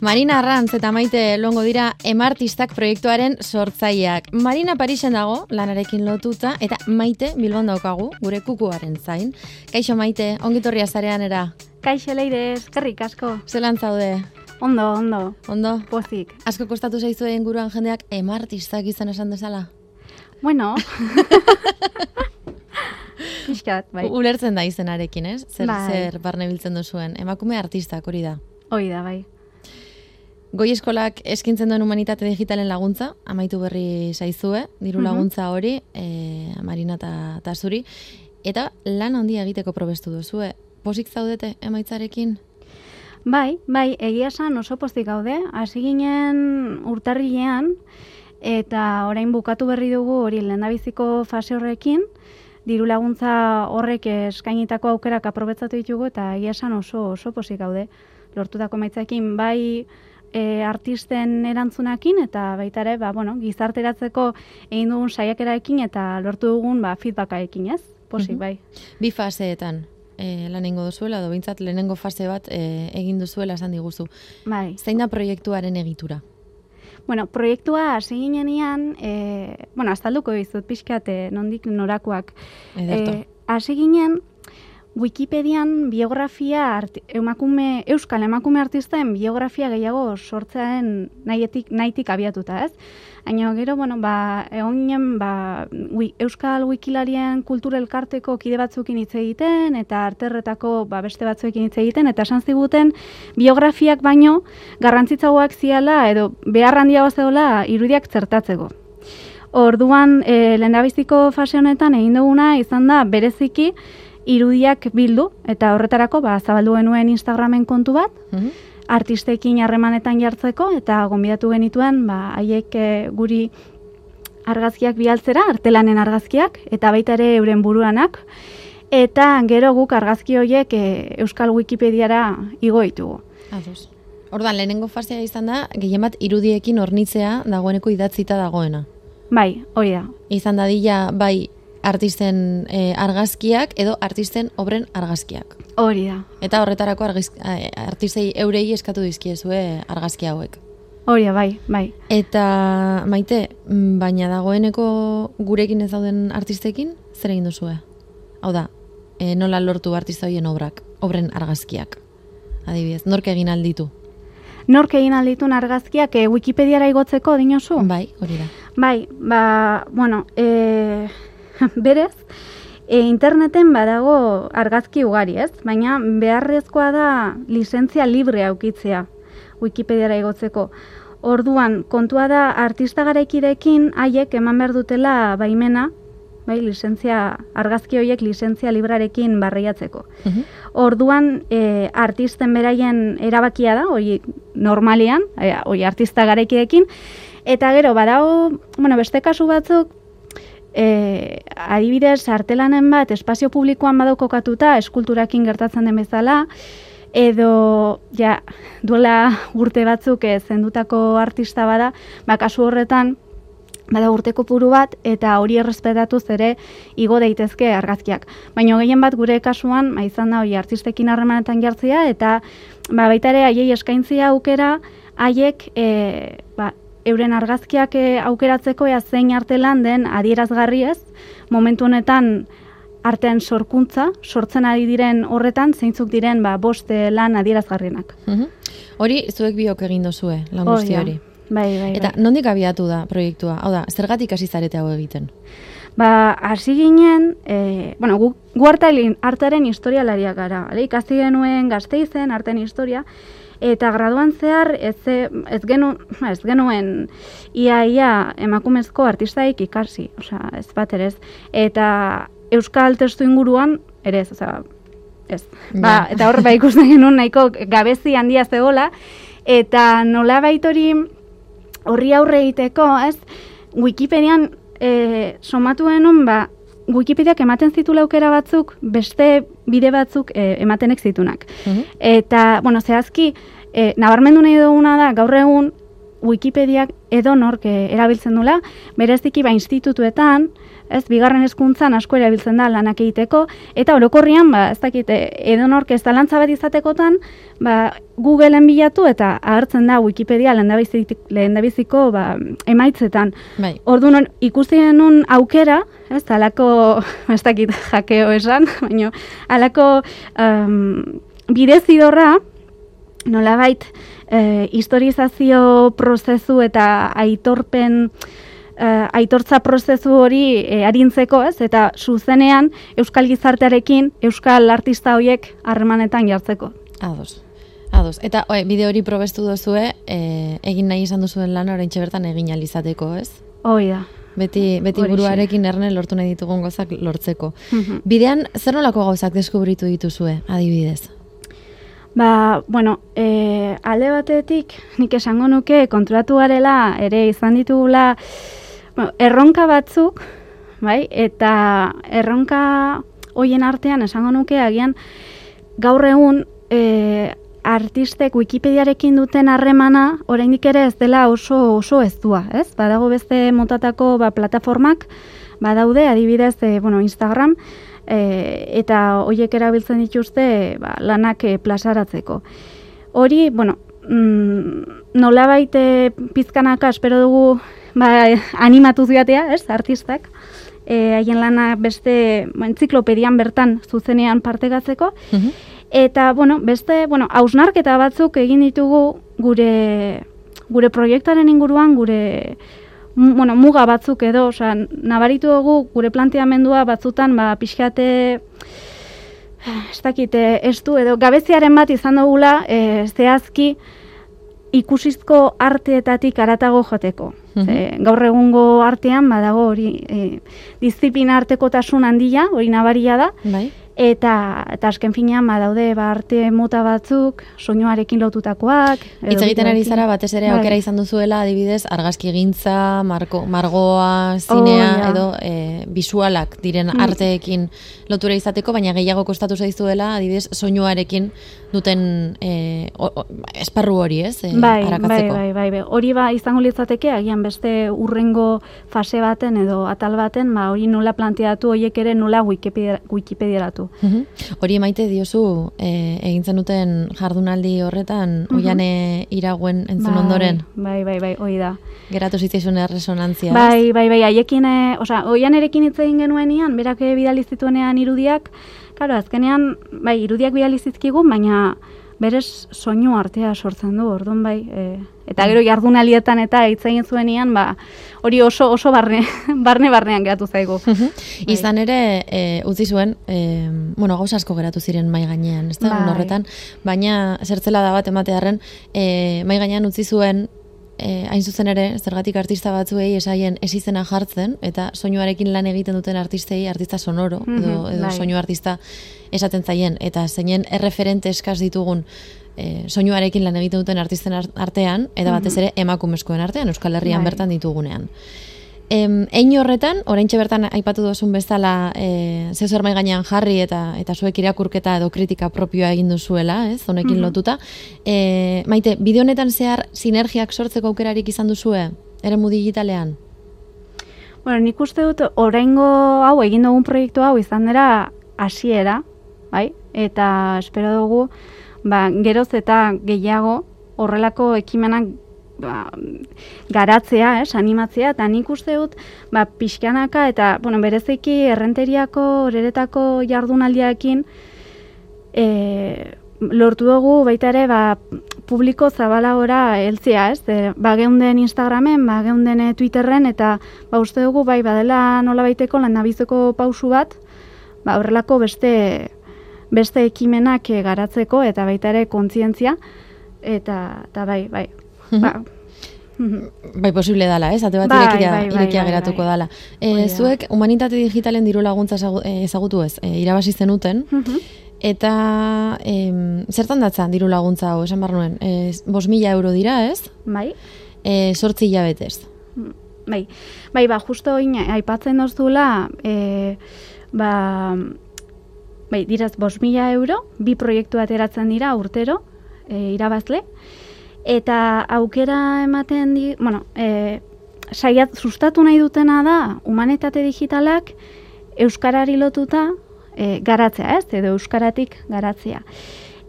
Marina Arrantz eta Maite longo dira emartistak proiektuaren sortzaileak. Marina Parisen dago, lanarekin lotuta, eta Maite Bilbon daukagu, gure kukuaren zain. Kaixo Maite, ongitorria zarean era. Kaixo leire, eskerrik asko. Zelan zaude? Ondo, ondo. Ondo? Pozik. Asko kostatu zaizu guruan jendeak emartistak izan esan dezala? Bueno. Piskat, bai. Ulertzen da izenarekin, ez? Zer, Bai. zer barne biltzen duzuen. Emakume artistak hori da. Hoi da, bai. Goi eskolak eskintzen duen humanitate digitalen laguntza, amaitu berri zaizue, diru Mhm. laguntza hori, e, Marina eta zuri, eta lan handia egiteko probestu duzue. Posik zaudete emaitzarekin? Bai, bai, egia esan oso pozik gaude. Hasi ginen urtarrilean, eta orain bukatu berri dugu hori lehendabiziko fase horrekin, diru laguntza horrek eskainitako aukerak aprobetsatu ditugu, eta egia esan oso, oso pozik gaude. Lortutako maitzakin bai e, artisten erantzunakin eta baita ere, ba, bueno, gizarteratzeko egin dugun saiakeraekin eta lortu dugun ba, feedbackaekin, ez? Posik, Mhm. bai. Bi faseetan e, lan egingo duzuela, edo bintzat lehenengo fase bat e, egin duzuela esan diguzu. Bai. Zein da proiektuaren egitura? Bueno, proiektua hasi ginenean, e, bueno, azalduko dizut pixkat e, nondik norakoak. Ederto. E, hasi ginen, Wikipedian biografia art, emakume, euskal emakume artisten biografia gehiago sortzearen nahitik, nahitik abiatuta, ez? Baina gero, bueno, ba, egon ginen, ba, wi, euskal wikilarien kultura elkarteko kide batzukin hitz egiten, eta arterretako ba, beste batzuekin hitz egiten, eta esan ziguten biografiak baino garrantzitzagoak ziala, edo behar handiago zegoela irudiak zertatzeko. Orduan, e, lehendabiziko fase honetan egin duguna izan da bereziki irudiak bildu eta horretarako ba zabaldu genuen Instagramen kontu bat Mhm. artistekin harremanetan jartzeko eta gonbidatu genituen ba haiek e, guri argazkiak bialtzera, artelanen argazkiak eta baita ere euren buruanak eta gero guk argazki horiek e, Euskal Wikipediara igo ditugu. Ados. Ordan lehenengo fasea izan da, gehien bat irudiekin hornitzea dagoeneko idatzita dagoena. Bai, hori da. izan dadila bai artisten eh, argazkiak edo artisten obren argazkiak. Hori da. Eta horretarako argiz, eh, artistei eurei eskatu dizkiezue argazki hauek. Hori da, bai, bai. Eta maite, mm, baina dagoeneko gurekin ez dauden artistekin, zer egin duzue? Hau da, e, nola lortu artista horien obrak, obren argazkiak. Adibidez, nork egin alditu? Nork egin alditun argazkiak e, Wikipediara igotzeko dinozu? Bai, hori da. Bai, ba, bueno, e, berez, e, interneten badago argazki ugari, ez? Baina beharrezkoa da lizentzia libre aukitzea Wikipediara igotzeko. Orduan, kontua da artista garaikidekin haiek eman behar dutela baimena, bai, lizentzia, argazki horiek lizentzia librarekin barriatzeko. Mhm. Orduan, e, artisten beraien erabakia da, hori normalean, e, hori artista garaikidekin, eta gero, badago, bueno, beste kasu batzuk, e, adibidez, artelanen bat espazio publikoan badaukokatuta, eskulturakin gertatzen den bezala, edo, ja, duela urte batzuk e, zendutako artista bada, ba, kasu horretan, bada urteko puru bat, eta hori errespetatuz ere igo daitezke argazkiak. Baina gehien bat gure kasuan, ba, izan da hori artistekin harremanetan jartzea, eta ba, baita ere haiei eskaintzia aukera, haiek e, ba, euren argazkiak e, aukeratzeko ea zein artelan den adierazgarri ez, momentu honetan artean sorkuntza, sortzen ari diren horretan, zeintzuk diren ba, boste lan adierazgarrienak. Mhm. Hori, zuek biok egin dozue, lan guzti hori. Bai, bai, Eta bai. nondik abiatu da proiektua? Hau da, zergatik hasi zarete hau egiten? Ba, hasi ginen, e, bueno, gu, gu artaren, historialariak gara, ale? ikasi genuen gazteizen artean historia, eta graduan zehar ez, ez, genu, ez genuen ia, ia emakumezko artistaik ikasi, osea, ez bat ere ez. Eta euskal testu inguruan, ere ez, osea, ez. Ba, Ja. eta hor, ba, ikusten genuen nahiko gabezi handia zegoela, eta nola hori horri aurre egiteko, ez, Wikipedian e, somatu genuen, ba, Wikipediak ematen zitula aukera batzuk, beste bide batzuk e, ematenek zitunak. Mhm. Eta, bueno, zehazki, e, nabarmendu nahi duguna da, gaur egun, Wikipediak edo nork eh, erabiltzen dula, bereziki ba institutuetan, ez, bigarren hezkuntzan asko erabiltzen da lanak egiteko, eta orokorrian, ba, ez dakit, eh, edo nork ez talantza bat izatekotan, ba, Googleen bilatu eta agertzen da Wikipedia lehen dabiziko ba, emaitzetan. Bai. Orduan ikusi genuen aukera, ez, alako, ez dakit jakeo esan, baina alako um, bidezidorra, nolabait, e, historizazio prozesu eta aitorpen e, aitortza prozesu hori e, arintzeko, ez? Eta zuzenean euskal gizartearekin euskal artista horiek harremanetan jartzeko. Ados. Ados. Eta oe, bide hori probestu duzue, e, egin nahi izan duzuen lan orain bertan egin alizateko, ez? Hoi da. Beti, beti buruarekin erne lortu nahi ditugun gozak lortzeko. Mhm. Bidean, zer nolako gauzak deskubritu dituzue, adibidez? Ba, bueno, e, alde batetik, nik esango nuke, kontratu garela, ere izan ditugula, erronka batzuk, bai, eta erronka hoien artean esango nuke, agian, gaur egun, e, artistek Wikipediarekin duten harremana, oraindik ere ez dela oso oso ezdua, ez? Badago beste motatako ba, plataformak, badaude, adibidez, e, bueno, Instagram, e, eta hoiek erabiltzen dituzte ba, lanak e, plazaratzeko. Hori, bueno, mm, nola baite pizkanaka espero dugu ba, animatu ziatea, ez, artistak, e, haien lana beste ba, entziklopedian bertan zuzenean partegatzeko, Mhm. Eta, bueno, beste, bueno, hausnarketa batzuk egin ditugu gure, gure proiektaren inguruan, gure bueno, muga batzuk edo, osea, nabaritu dugu gure planteamendua batzutan, ba, pixkate, ez dakite, ez du, edo gabeziaren bat izan dugula, e, zehazki, ikusizko arteetatik aratago joteko. Mhm. Ze, gaur egungo artean, badago hori, e, disiplina artekotasun handia, hori nabaria da, Bai? Eta, eta azken finean, badaude ba, arte mota batzuk, soinuarekin lotutakoak. Hitz egiten ari zara batez ere Bai. aukera izan duzuela adibidez argazki gintza, marko, margoa, zinea Oh, ja. edo e, visualak diren Mm. arteekin lotura izateko, baina gehiago kostatu zaizuela adibidez soinuarekin duten e, o, o, esparru hori, ez? E, Bai, arakatzeko. bai, bai, bai. Hori ba izango litzateke agian beste urrengo fase baten edo atal baten, ba hori nola planteatu, hoiek ere nola Wikipedia, Wikipediaratu. Mhm. Hori maite diozu e, egin zenuten jardunaldi horretan Mhm. oiane iraguen entzun ondoren Bai, bai, bai, hori da. geratu zitzaizun resonantzia. ez? Bai, bai, bai, haiekin, e, osea, oian erekin hitz egin genuenean, berak eh, bidali zituenean irudiak, claro, azkenean, bai, irudiak bidali zizkigun, baina berez soinu artea sortzen du, orduan bai, e, eta gero jardunalietan eta hitz egin zuenean, ba, hori oso oso barne, barne barnean geratu zaigu. Bai. Izan ere, e, utzi zuen, e, bueno, gauza asko geratu ziren mai gainean, ez da, Bai. horretan, baina zertzela da bat ematearen, e, mai gainean utzi zuen, e, hain zuzen ere, zergatik artista batzuei esaien ez izena jartzen, eta soinuarekin lan egiten duten artistei, artista sonoro, edo, Mhm, edo bai. soinu artista esaten zaien, eta zeinen erreferente eskaz ditugun, e, soinuarekin lan egiten duten artisten ar- artean, eta batez ere emakumezkoen artean, Euskal Herrian Mhm. Bai. bertan ditugunean. Em, ein horretan, oraintxe bertan aipatu duzun bezala, e, zeu zer mai gainean jarri eta eta zuek irakurketa edo kritika propioa egin duzuela, ez, honekin Mhm. lotuta. E, maite, bideo honetan zehar sinergiak sortzeko aukerarik izan duzue, eremu digitalean? Bueno, nik uste dut oraingo hau egin dugun proiektu hau izan dela hasiera, bai? Eta espero dugu ba, geroz eta gehiago horrelako ekimenak ba, garatzea, ez, animatzea, eta nik uste dut ba, pixkanaka eta bueno, bereziki errenteriako, horeretako jardunaldiaekin e, lortu dugu baita ere ba, publiko zabalagora heltzea, ez? E, ba, geunden Instagramen, ba, geunden eh, Twitterren, eta ba, uste dugu bai badela nola baiteko landabizeko pausu bat, ba, horrelako beste beste ekimenak eh, garatzeko eta baita ere kontzientzia eta eta bai, bai. Ba, mhm. Bai, posible dala, ez? Ate bat Bai, irekia, bai, bai, irekia bai, geratuko bai. dala. E, zuek, humanitate digitalen diru laguntza eh, ezagutu ez, e, irabasi zenuten, Mhm. eta em, zertan datza diru laguntza hau, esan behar nuen, e, bos mila euro dira, ez? bai. E, sortzi hilabetez. Bai, bai, ba, justo oin aipatzen dozula, e, ba, bai, diraz, bos mila euro, bi proiektu ateratzen dira urtero, e, irabazle, eta aukera ematen di, bueno, e, saiat sustatu nahi dutena da humanitate digitalak euskarari lotuta e, garatzea, ez? Edo euskaratik garatzea.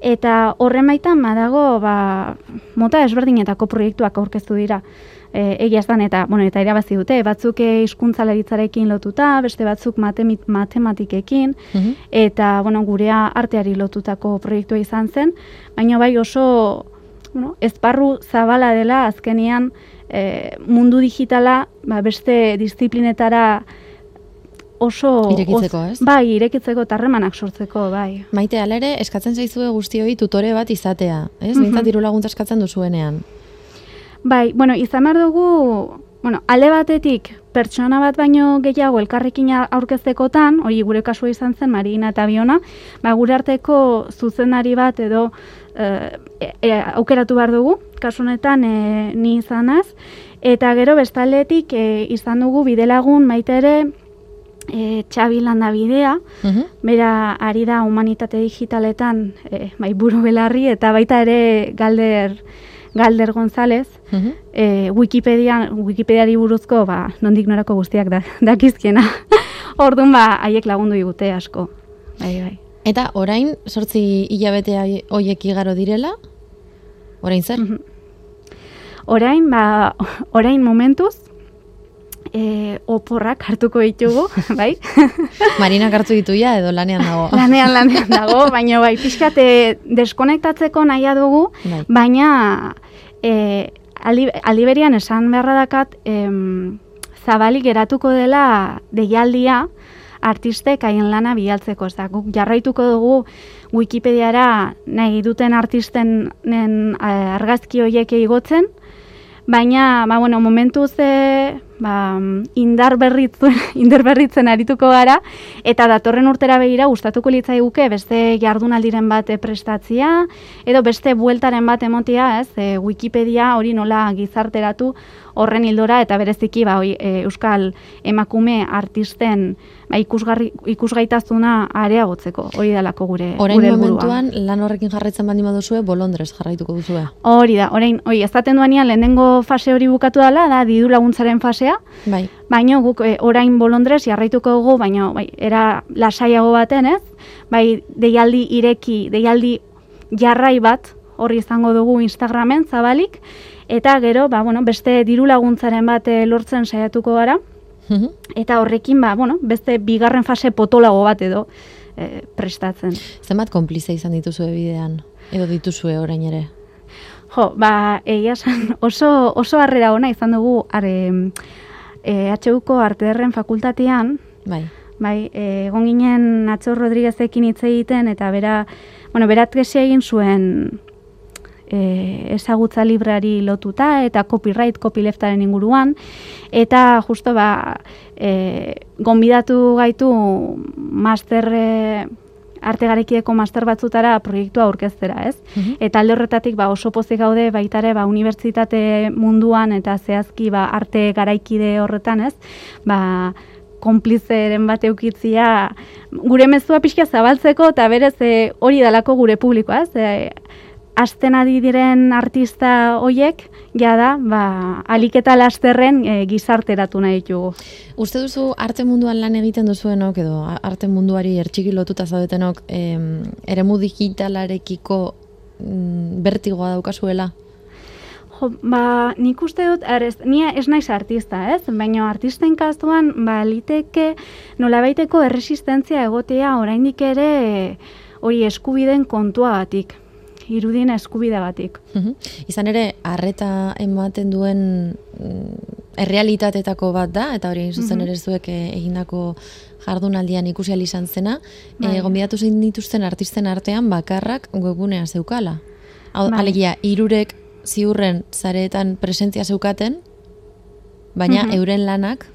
Eta horren baitan badago, ba, mota ezberdinetako proiektuak aurkeztu dira. E, egia eta, bueno, eta irabazi dute, batzuk hizkuntzalaritzarekin lotuta, beste batzuk matemit, matematikekin, mhm. eta, bueno, gurea arteari lotutako proiektua izan zen, baina bai oso, bueno, ezparru zabala dela azkenian e, mundu digitala ba, beste disiplinetara oso... Irekitzeko, ez? Bai, irekitzeko tarremanak sortzeko, bai. Maite, alere, eskatzen zaizue guztioi tutore bat izatea, ez? Mm -hmm. diru laguntza eskatzen duzuenean. Bai, bueno, izan behar dugu, bueno, ale batetik, pertsona bat baino gehiago elkarrekin aurkeztekotan, hori gure kasua izan zen, Marina eta Biona, ba, gure arteko zuzenari bat edo e, e, aukeratu behar dugu, kasunetan e, ni izanaz, eta gero bestaldetik e, izan dugu bidelagun maite ere e, Txabi landa bidea, mhm. bera ari da humanitate digitaletan e, bai buru belarri, eta baita ere galder Galder González, e, Wikipedia, Wikipediari buruzko, ba, nondik norako guztiak da, dakizkiena. Orduan, ba, haiek lagundu digute asko. Bai, bai. Eta orain, sortzi hilabete hoiek igaro direla? Orain zer? Mm Orain, ba, orain momentuz, e, oporrak hartuko ditugu, bai? Marina hartu ditu ja, edo lanean dago. lanean, lanean dago, baina bai, pixkate deskonektatzeko nahi dugu, bai. baina e, aliberian esan beharra dakat, em, zabalik geratuko dela deialdia, artistek haien lana bialtzeko. Ez da, guk jarraituko dugu Wikipediara nahi duten artisten eh, argazki horiek igotzen, baina, ba, bueno, momentu ze ba, indar, berritzen, indar berritzen arituko gara, eta datorren urtera begira gustatuko litzai guke beste jardunaldiren bat prestatzia, edo beste bueltaren bat emotia, ez, e, Wikipedia hori nola gizarteratu horren hildora, eta bereziki ba, e, Euskal emakume artisten ba, ikusgarri, ikusgaitazuna areagotzeko, hori dalako gure Orain gure momentuan, lan horrekin jarraitzen bandi baduzue, bolondrez jarraituko duzue. Hori da, orain, oi, ez daten duanean, lehenengo fase hori bukatu dela, da, didu laguntzaren fasea, bai. baina guk e, orain bolondrez jarraituko dugu, baina bai, era lasaiago baten, ez? Bai, deialdi ireki, deialdi jarrai bat, horri izango dugu Instagramen, zabalik, eta gero, ba, bueno, beste diru laguntzaren bat eh, lortzen saiatuko gara, Mhm. Eta horrekin, ba, bueno, beste bigarren fase potolago bat edo e, prestatzen. Zenbat konplize izan dituzue bidean? Edo dituzue orain ere? Jo, ba, egia san, oso, oso harrera ona izan dugu are, e, HUko arte fakultatean, bai, bai egon ginen Atxo Rodriguezekin hitz egiten, eta bera, bueno, berat egin zuen e, ezagutza librari lotuta eta copyright, copyleftaren inguruan. Eta justo ba e, gonbidatu gaitu master e, arte garekieko master batzutara proiektua aurkeztera, ez? Mhm. Eta alde horretatik ba, oso pozik gaude baitare ba, unibertsitate munduan eta zehazki ba, arte garaikide horretan, ez? Ba, konplizeren bat eukitzia gure mezua pixka zabaltzeko eta berez e, hori dalako gure publikoa, ez? E, asten adi diren artista hoiek jada ba aliketa lasterren e, gizarteratu nahi ditugu. Uste duzu arte munduan lan egiten duzuenok edo arte munduari ertxiki lotuta zaudetenok em, eremu digitalarekiko mm, bertigoa daukazuela? Jo, ba, nik uste dut, ez, ni ez naiz artista, ez? Baina artisten kastuan, ba, liteke nolabaiteko erresistentzia egotea oraindik ere hori eskubiden kontua batik irudien eskubide batik. Izan ere, arreta ematen duen mm, errealitatetako bat da, eta hori zuzen ere zuek eh, egindako jardunaldian ikusi izan zena, bai. e, gombidatu zein dituzten artisten artean bakarrak webgunea zeukala. Hau, bai. Alegia, irurek ziurren zareetan presentzia zeukaten, baina euren lanak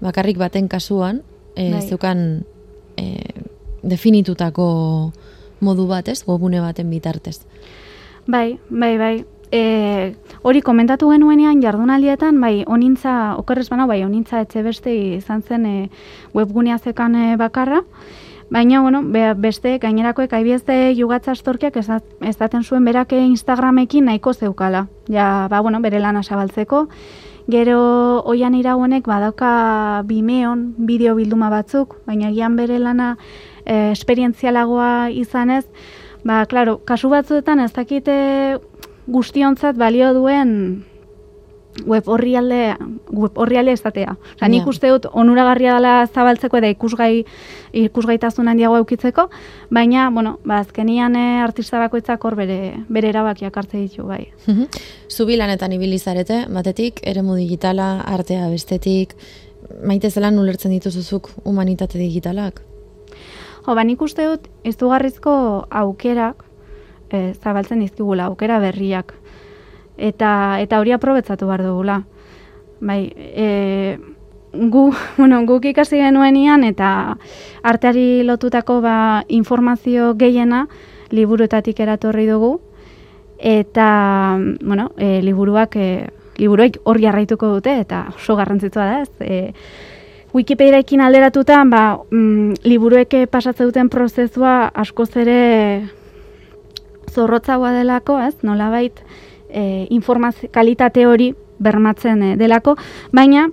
bakarrik baten kasuan e, zeukan e, definitutako modu bat, ez? Gobune baten bitartez. Bai, bai, bai. E, hori komentatu genuenean jardunaldietan, bai, onintza, okerrez bana, bai, onintza etxe beste izan zen e, webgunea zekan e, bakarra, Baina, bueno, be, beste gainerakoek aibiezte jugatza astorkiak ez, ez daten zuen berake Instagramekin nahiko zeukala. Ja, ba, bueno, bere lana zabaltzeko. Gero oian irauenek badauka bimeon bideo bilduma batzuk, baina gian bere lana e, esperientzialagoa izanez, ba, klaro, kasu batzuetan ez dakite guztiontzat balio duen web orrialde web orrialde estatea. Osea, nik uste dut onuragarria dela zabaltzeko eta ikusgai ikusgaitasun handiago edukitzeko, baina bueno, ba azkenian e, artista bakoitzak hor bere bere erabakiak hartze ditu bai. Mhm. Zubi lanetan ibili zarete, batetik, eremu digitala, artea bestetik, maite zelan ulertzen dituzuzuk humanitate digitalak? Jo, ba nik uste dut izugarrizko aukerak e, zabaltzen dizkigula, aukera berriak. Eta eta hori aprobetzatu behar dugula. Bai, e, gu, bueno, guk ikasi genuenian eta arteari lotutako ba, informazio gehiena liburuetatik eratorri dugu eta bueno, e, liburuak e, liburuek hor jarraituko dute eta oso garrantzitsua da, ez? E, Wikipediaekin alderatuta, ba, mm, liburuek pasatze duten prozesua askoz ere zorrotzagoa delako, ez? Nolabait e, informazio kalitate hori bermatzen e, delako, baina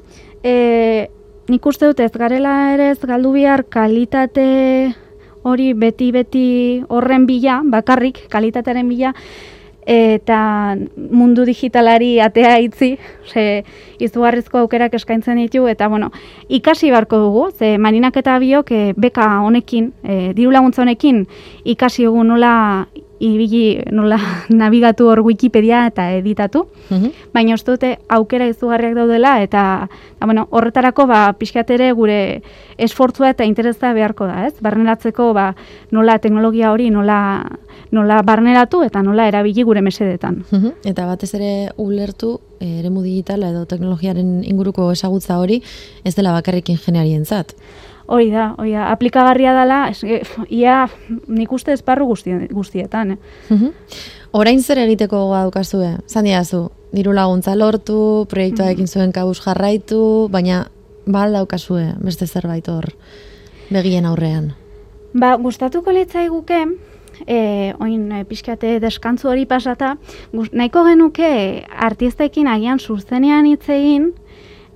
e, nik uste dut ez garela ere ez galdu behar kalitate hori beti-beti horren bila, bakarrik kalitatearen bila, eta mundu digitalari atea itzi, ze izugarrizko aukerak eskaintzen ditu, eta bueno, ikasi beharko dugu, ze marinak eta biok e, beka honekin, e, diru laguntza honekin, ikasi dugu nola ibili, nola navigatu hor Wikipedia eta editatu, Mhm. baina uste dute aukera izugarriak daudela eta, eta bueno, horretarako ba pixkat ere gure esfortzua eta interesa beharko da, ez? Barneratzeko ba nola teknologia hori nola nola barneratu eta nola erabili gure mesedetan. Mhm. Eta batez ere ulertu eh, eremu digitala edo teknologiaren inguruko ezagutza hori ez dela bakarrik ingeniarientzat. Hori da, hori da, aplikagarria dela, es, e, ia nik uste esparru guzti, guztietan, eh? Mhm. Orain zer egiteko gogoa daukazue? Zan diazu, diru laguntza lortu, proiektua ekin zuen kabuz jarraitu, baina bal daukazue beste zerbait hor begien aurrean. Ba, gustatuko litzaiguke, e, oin e, pixkate deskantzu hori pasata, gust, nahiko genuke artistekin agian zuzenean hitz egin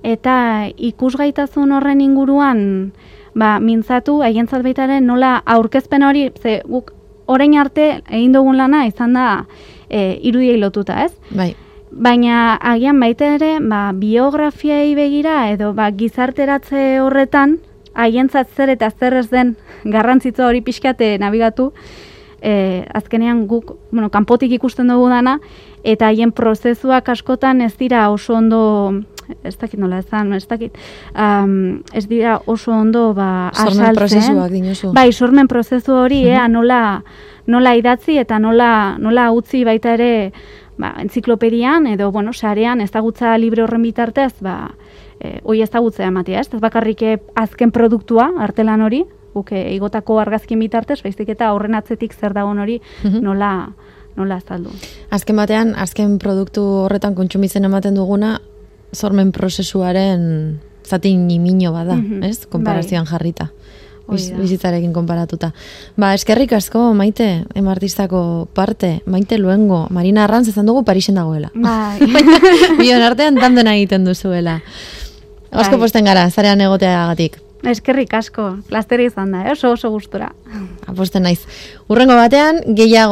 eta ikusgaitasun horren inguruan ba, mintzatu, haientzat baitaren nola aurkezpen hori, ze guk orain arte egin dugun lana izan da e, irudiei lotuta, ez? Bai, Baina agian baita ere, ba, biografiai begira edo ba, gizarteratze horretan, haientzat zer eta zer ez den garrantzitza hori pixkate nabigatu, e, azkenean guk, bueno, kanpotik ikusten dugu dana, eta haien prozesuak askotan ez dira oso ondo, ez dakit nola ezan, ez dakit, um, ez dira oso ondo ba, sormen azaltzen. prozesuak dinozu. Bai, sormen prozesu hori, ea, nola, nola idatzi eta nola, nola utzi baita ere ba, entziklopedian edo, bueno, sarean ezagutza libre horren bitartez, ba, e, hoi ezagutzea ematea, ez? Ez bakarrik eh, azken produktua, artelan hori, guk eh, igotako argazkin bitartez, baizik eta horren atzetik zer dagoen hori Mhm. nola, nola azaldu. Azken batean, azken produktu horretan kontsumitzen ematen duguna, sormen prozesuaren zati nimino bada, Mhm, ez? Konparazioan jarrita. Hori Biz, bizitzarekin konparatuta. Ba, eskerrik asko, maite, emartistako parte, maite luengo, Marina Arranz ezan dugu Parisen dagoela. Bai. Bion artean tandena egiten duzuela. Asko Bai. posten gara, zarean egoteagatik. Eskerrik asko, plasteri izan da, eh? oso oso gustura. Aposten naiz. Urrengo batean, gehiago